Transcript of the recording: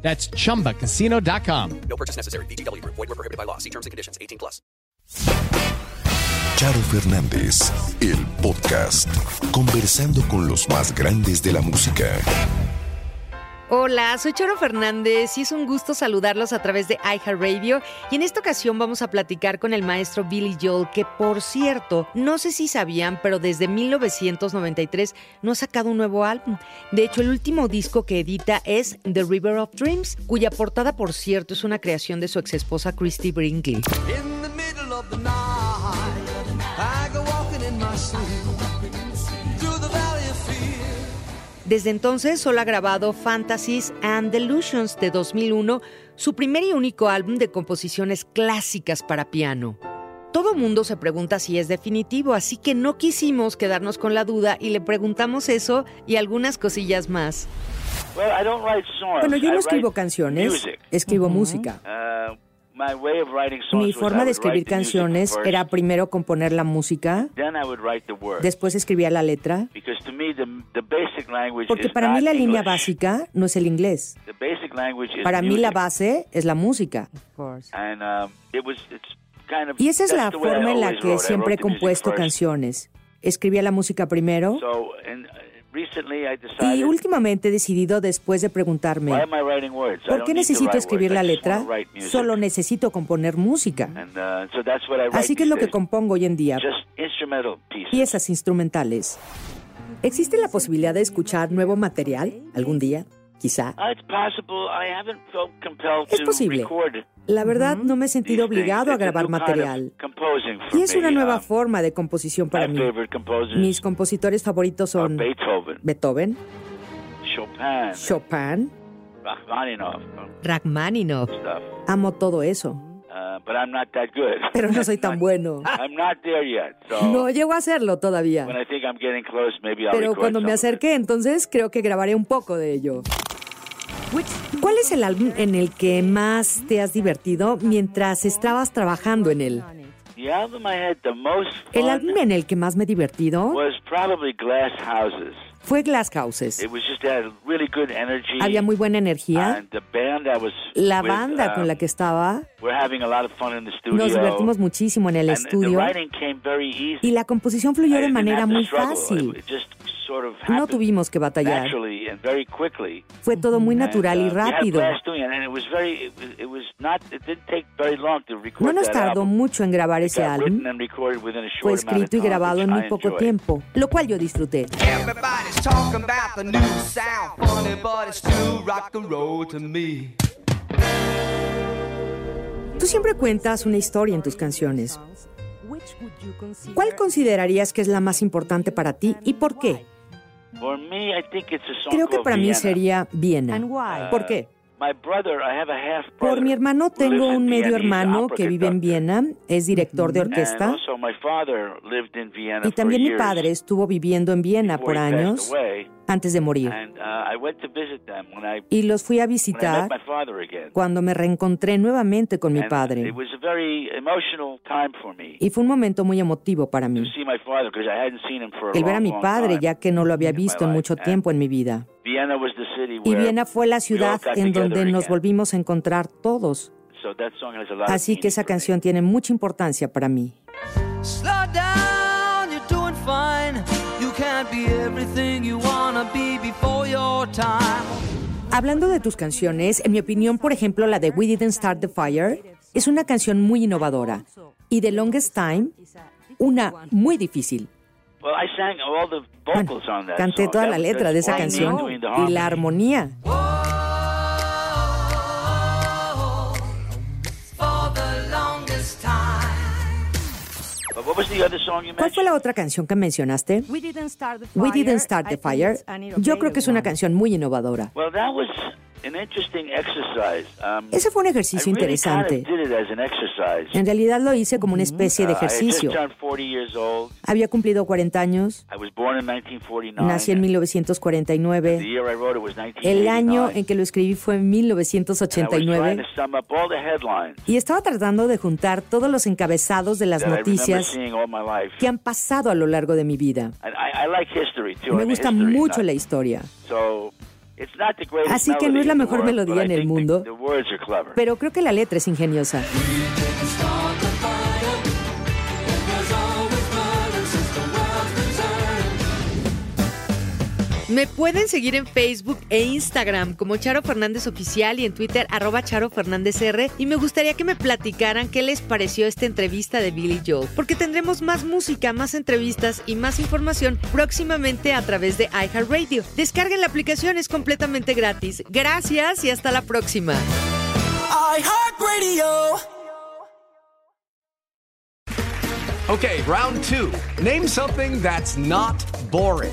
That's chumbacasino.com. No purchase necessary. BGW. Void were prohibited by law. See terms and conditions. 18 plus. Charo Fernández, el podcast, conversando con los más grandes de la música. Hola, soy Charo Fernández y es un gusto saludarlos a través de iHeartRadio y en esta ocasión vamos a platicar con el maestro Billy Joel que por cierto, no sé si sabían, pero desde 1993 no ha sacado un nuevo álbum. De hecho, el último disco que edita es The River of Dreams, cuya portada por cierto es una creación de su exesposa Christy Brinkley. In the Desde entonces solo ha grabado Fantasies and Delusions de 2001, su primer y único álbum de composiciones clásicas para piano. Todo mundo se pregunta si es definitivo, así que no quisimos quedarnos con la duda y le preguntamos eso y algunas cosillas más. Bueno, yo no escribo canciones, escribo música. Mi was forma I de would escribir write the music canciones era primero componer la música, Then I would write the words. después escribía la letra, Because to me, the, the basic language porque is para mí la línea básica no es el inglés. The basic language is Para mí la base es la música. And um, Y esa es that's la the way I forma en la always que siempre he wrote the music compuesto first. canciones. Escribía la música primero Y últimamente he decidido después de preguntarme, ¿por qué necesito write escribir la letra? Solo necesito componer música. Uh, so that's what I write Así que es lo que compongo hoy en día, piezas instrumentales. ¿Existe la posibilidad de escuchar nuevo material algún día? Quizá. Compelled Es posible. La verdad, no me he sentido obligado a grabar material. Y es una nueva Um, forma de composición para mí. Mis compositores favoritos son Beethoven, Chopin, Rachmaninoff. Amo todo eso, Uh, but I'm not that good. pero no soy tan bueno. I'm not there yet. So No llego a hacerlo todavía. when I think I'm getting close, maybe I'll Pero cuando me acerque, entonces creo que grabaré un poco de ello. ¿Cuál es el álbum en el que más te has divertido mientras estabas trabajando en él? The album I had the most El álbum en el que más me he divertido was probably Glass Houses. fue Glass Houses. It was just had really good energy. Había muy buena energía. And the band I was La banda con um, la que estaba, We're having a lot of fun in the studio. nos divertimos muchísimo en el estudio writing came very easy. y la composición fluyó de manera muy fácil. No tuvimos que batallar. Fue todo muy natural y uh, we had rápido. No nos tardó mucho en grabar ese álbum. Fue escrito y grabado en muy poco tiempo, lo cual yo disfruté. Tú siempre cuentas una historia en tus canciones. ¿Cuál considerarías que es la más importante para ti y por qué? Creo que para mí Vienna. sería Viena. ¿Por qué? My brother, I have a half Por brother mi hermano tengo un medio hermano que vive en. Viena, es director de And orquesta also my father lived in Vienna y también for mi years padre estuvo viviendo en Viena por años antes de morir. Uh, Y los fui a visitar cuando me reencontré nuevamente con mi padre. Y fue un momento muy emotivo para mí. El ver a mi padre, ya que no lo había visto en mucho tiempo en mi vida. Y Viena fue la ciudad en donde nos volvimos a encontrar todos. Así que esa canción tiene mucha importancia para mí. Slow down, you're doing fine. You can't be everything you wanna be before your time. Hablando de tus canciones, en mi opinión, por ejemplo, la de We Didn't Start the Fire es una canción muy innovadora. Y The Longest Time, una muy difícil. Well, I sang all the Bueno, vocals on that canté song. toda That la was- letra de esa canción y la harmony. armonía. For the longest time. But what was the other song you ¿Cuál fue mentioned? la otra canción que mencionaste? We Didn't Start the Fire. We Didn't Start I the think Fire. it's an Yo creo que es una canción muy innovadora. Um, Ese fue un ejercicio interesante. did it as an exercise. En realidad lo hice como una especie de Uh, ejercicio. turned 40 years old. Había cumplido 40 años, I was born in 1949. nací en The 1949. year I wrote it was 1989. El año en que lo escribí fue en And I was trying 1989. to sum up all the headlines Y estaba tratando de juntar todos los encabezados de las noticias que han pasado a lo largo de mi vida. Me gusta mucho la historia, Así que no es la mejor melodía en el mundo. Pero creo que la letra es ingeniosa. Me pueden seguir en Facebook e Instagram como Charo Fernández Oficial y en Twitter arroba Charo Fernández R. Y me gustaría que me platicaran qué les pareció esta entrevista de Billy Joel, porque tendremos más música, más entrevistas y más información próximamente a través de iHeartRadio. Descarguen la aplicación, es completamente gratis. Gracias y hasta la próxima. Okay, round two. Name something that's not boring.